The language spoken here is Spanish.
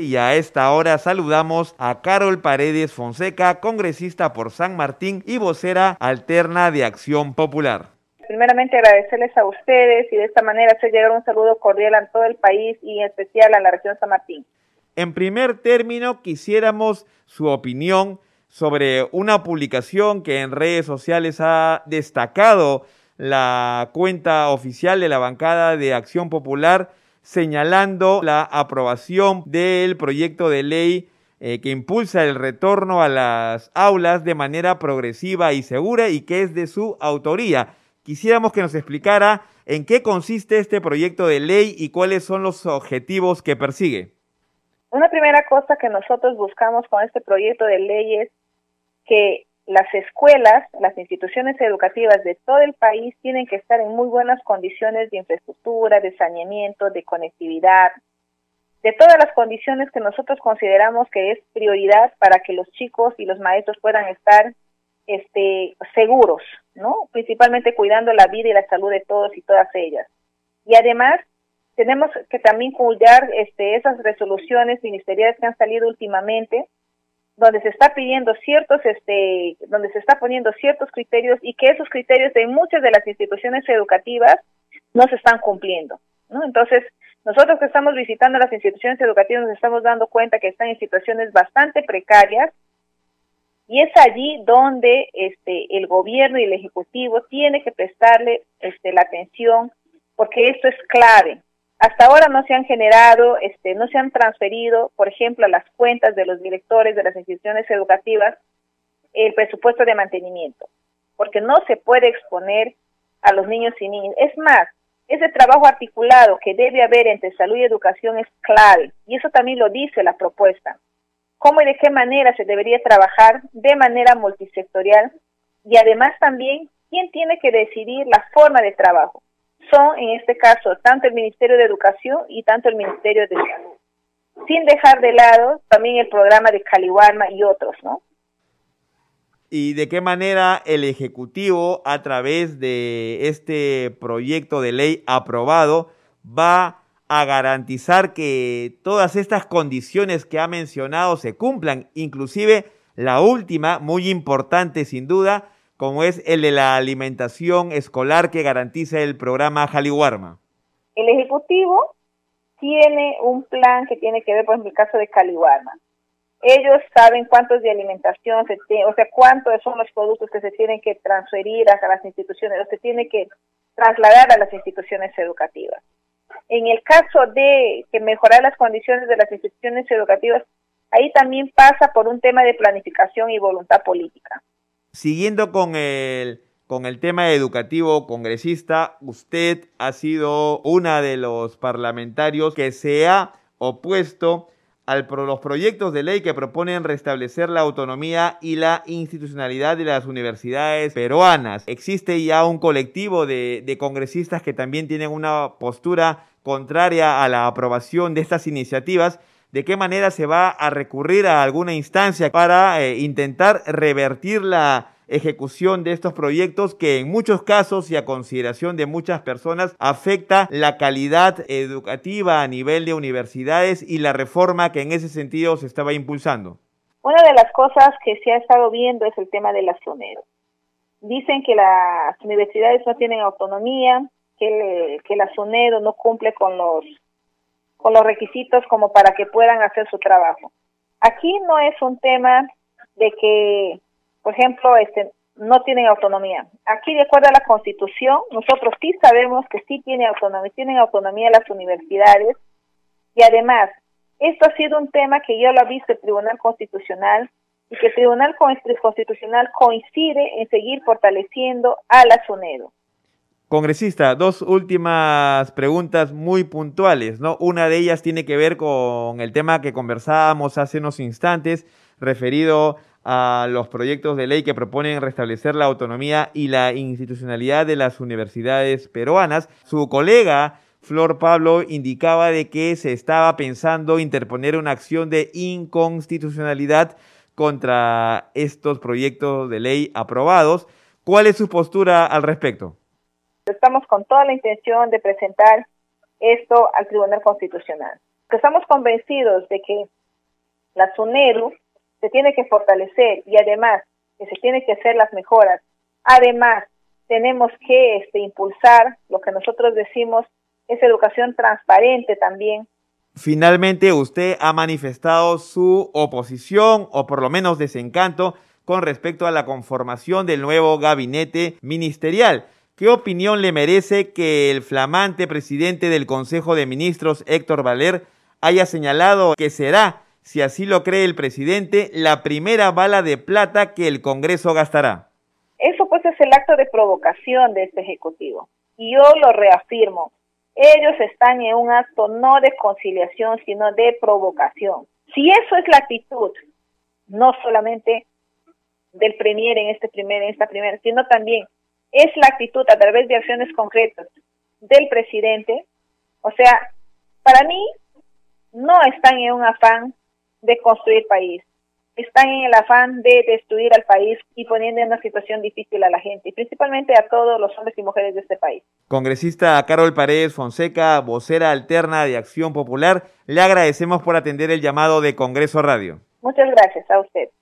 Y a esta hora saludamos a Carol Paredes Fonseca, congresista por San Martín y vocera alterna de Acción Popular. Primeramente agradecerles a ustedes y de esta manera hacer llegar un saludo cordial a todo el país y en especial a la región San Martín. En primer término, quisiéramos su opinión sobre una publicación que en redes sociales ha destacado la cuenta oficial de la bancada de Acción Popular señalando la aprobación del proyecto de ley eh, que impulsa el retorno a las aulas de manera progresiva y segura y que es de su autoría. Quisiéramos que nos explicara en qué consiste este proyecto de ley y cuáles son los objetivos que persigue. Una primera cosa que nosotros buscamos con este proyecto de ley es que las escuelas, las instituciones educativas de todo el país tienen que estar en muy buenas condiciones de infraestructura, de saneamiento, de conectividad, de todas las condiciones que nosotros consideramos que es prioridad para que los chicos y los maestros puedan estar este, seguros, ¿no? Principalmente cuidando la vida y la salud de todos y todas ellas. Y además, tenemos que también cuidar este, esas resoluciones ministeriales que han salido últimamente, donde se está pidiendo ciertos, este, donde se está poniendo ciertos criterios y que esos criterios de muchas de las instituciones educativas no se están cumpliendo, ¿no? Entonces, nosotros que estamos visitando las instituciones educativas nos estamos dando cuenta que están en situaciones bastante precarias y es allí donde este el gobierno y el ejecutivo tiene que prestarle este la atención porque esto es clave, hasta ahora no se han generado, este, no se han transferido, por ejemplo, a las cuentas de los directores de las instituciones educativas el presupuesto de mantenimiento, porque no se puede exponer a los niños y niñas. Es más, ese trabajo articulado que debe haber entre salud y educación es clave, y eso también lo dice la propuesta. ¿Cómo y de qué manera se debería trabajar de manera multisectorial? Y además también, ¿quién tiene que decidir la forma de trabajo? Son, en este caso, tanto el Ministerio de Educación y tanto el Ministerio de Salud, sin dejar de lado también el programa de Caliwarma y otros, ¿no? ¿Y de qué manera el Ejecutivo, a través de este proyecto de ley aprobado, va a garantizar que todas estas condiciones que ha mencionado se cumplan? Inclusive la última, muy importante sin duda, como es el de la alimentación escolar que garantiza el programa Jaliwarma? El Ejecutivo tiene un plan que tiene que ver, por ejemplo, el caso de Caliwarma. Ellos saben cuántos de alimentación se tiene, o sea, cuántos son los productos que se tienen que transferir a las instituciones, o se tiene que trasladar a las instituciones educativas. En el caso de que mejorar las condiciones de las instituciones educativas, ahí también pasa por un tema de planificación y voluntad política. Siguiendo con el, con el tema educativo congresista, usted ha sido una de los parlamentarios que se ha opuesto a los proyectos de ley que proponen restablecer la autonomía y la institucionalidad de las universidades peruanas. Existe ya un colectivo de, de congresistas que también tienen una postura contraria a la aprobación de estas iniciativas de qué manera se va a recurrir a alguna instancia para eh, intentar revertir la ejecución de estos proyectos que en muchos casos y a consideración de muchas personas afecta la calidad educativa a nivel de universidades y la reforma que en ese sentido se estaba impulsando. Una de las cosas que se ha estado viendo es el tema de las. Dicen que las universidades no tienen autonomía, que, que la SUNERO no cumple con los con los requisitos como para que puedan hacer su trabajo. Aquí no es un tema de que, por ejemplo, este, no tienen autonomía. Aquí, de acuerdo a la Constitución, nosotros sí sabemos que sí tiene autonomía, tienen autonomía las universidades y además, esto ha sido un tema que ya lo ha visto el Tribunal Constitucional y que el Tribunal Constitucional coincide en seguir fortaleciendo a la SUNEDO. Congresista, dos últimas preguntas muy puntuales, ¿no? Una de ellas tiene que ver con el tema que conversábamos hace unos instantes, referido a los proyectos de ley que proponen restablecer la autonomía y la institucionalidad de las universidades peruanas. Su colega Flor Pablo indicaba de que se estaba pensando interponer una acción de inconstitucionalidad contra estos proyectos de ley aprobados. ¿Cuál es su postura al respecto? Estamos con toda la intención de presentar esto al Tribunal Constitucional. Estamos convencidos de que la SUNERU se tiene que fortalecer y además que se tiene que hacer las mejoras. Además, tenemos que este, impulsar lo que nosotros decimos es educación transparente también. Finalmente, usted ha manifestado su oposición o por lo menos desencanto con respecto a la conformación del nuevo gabinete ministerial. ¿Qué opinión le merece que el flamante presidente del Consejo de Ministros, Héctor Valer, haya señalado que será, si así lo cree el presidente, la primera bala de plata que el Congreso gastará? Eso pues es el acto de provocación de este Ejecutivo. Y yo lo reafirmo. Ellos están en un acto no de conciliación, sino de provocación. Si eso es la actitud, no solamente del Premier en este primer, en esta primera, sino también es la actitud a través de acciones concretas del presidente. O sea, para mí no están en un afán de construir país, están en el afán de destruir al país y poniendo en una situación difícil a la gente, y principalmente a todos los hombres y mujeres de este país. Congresista Carol Paredes Fonseca, vocera alterna de Acción Popular, le agradecemos por atender el llamado de Congreso Radio. Muchas gracias a usted.